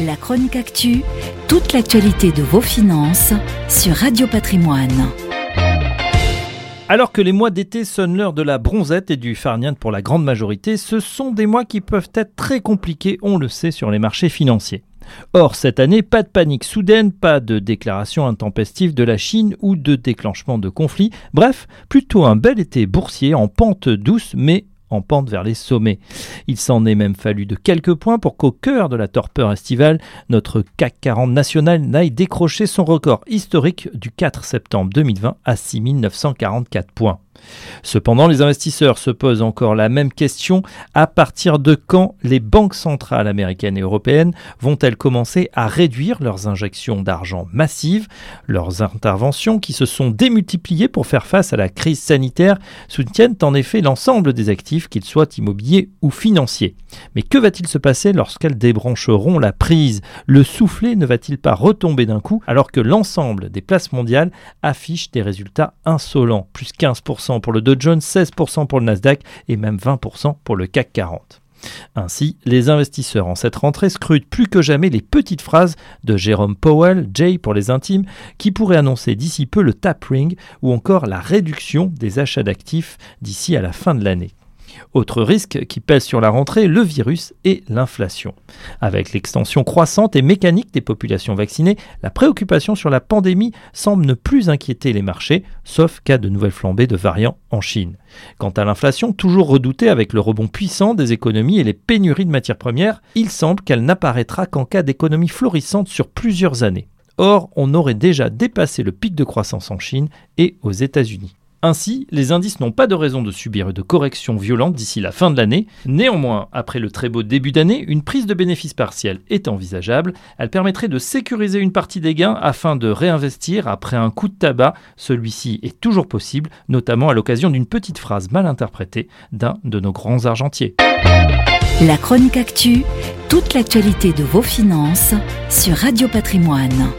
La chronique actu, toute l'actualité de vos finances sur Radio Patrimoine. Alors que les mois d'été sonnent l'heure de la bronzette et du farniente pour la grande majorité, ce sont des mois qui peuvent être très compliqués, on le sait, sur les marchés financiers. Or, cette année, pas de panique soudaine, pas de déclaration intempestive de la Chine ou de déclenchement de conflits. Bref, plutôt un bel été boursier en pente douce mais en pente vers les sommets. Il s'en est même fallu de quelques points pour qu'au cœur de la torpeur estivale, notre CAC 40 national n'aille décrocher son record historique du 4 septembre 2020 à 6944 points. Cependant, les investisseurs se posent encore la même question. À partir de quand les banques centrales américaines et européennes vont-elles commencer à réduire leurs injections d'argent massives Leurs interventions, qui se sont démultipliées pour faire face à la crise sanitaire, soutiennent en effet l'ensemble des actifs, qu'ils soient immobiliers ou financiers. Mais que va-t-il se passer lorsqu'elles débrancheront la prise? Le soufflet ne va-t-il pas retomber d'un coup alors que l'ensemble des places mondiales affichent des résultats insolents, plus 15% pour le Dow Jones, 16% pour le Nasdaq et même 20% pour le CAC 40. Ainsi, les investisseurs en cette rentrée scrutent plus que jamais les petites phrases de Jérôme Powell, Jay pour les intimes, qui pourraient annoncer d'ici peu le tapering ou encore la réduction des achats d'actifs d'ici à la fin de l'année. Autre risque qui pèse sur la rentrée, le virus et l'inflation. Avec l'extension croissante et mécanique des populations vaccinées, la préoccupation sur la pandémie semble ne plus inquiéter les marchés, sauf cas de nouvelles flambées de variants en Chine. Quant à l'inflation, toujours redoutée avec le rebond puissant des économies et les pénuries de matières premières, il semble qu'elle n'apparaîtra qu'en cas d'économie florissante sur plusieurs années. Or, on aurait déjà dépassé le pic de croissance en Chine et aux États-Unis. Ainsi, les indices n'ont pas de raison de subir de corrections violentes d'ici la fin de l'année. Néanmoins, après le très beau début d'année, une prise de bénéfices partiels est envisageable. Elle permettrait de sécuriser une partie des gains afin de réinvestir après un coup de tabac. Celui-ci est toujours possible, notamment à l'occasion d'une petite phrase mal interprétée d'un de nos grands argentiers. La chronique actu, toute l'actualité de vos finances sur Radio Patrimoine.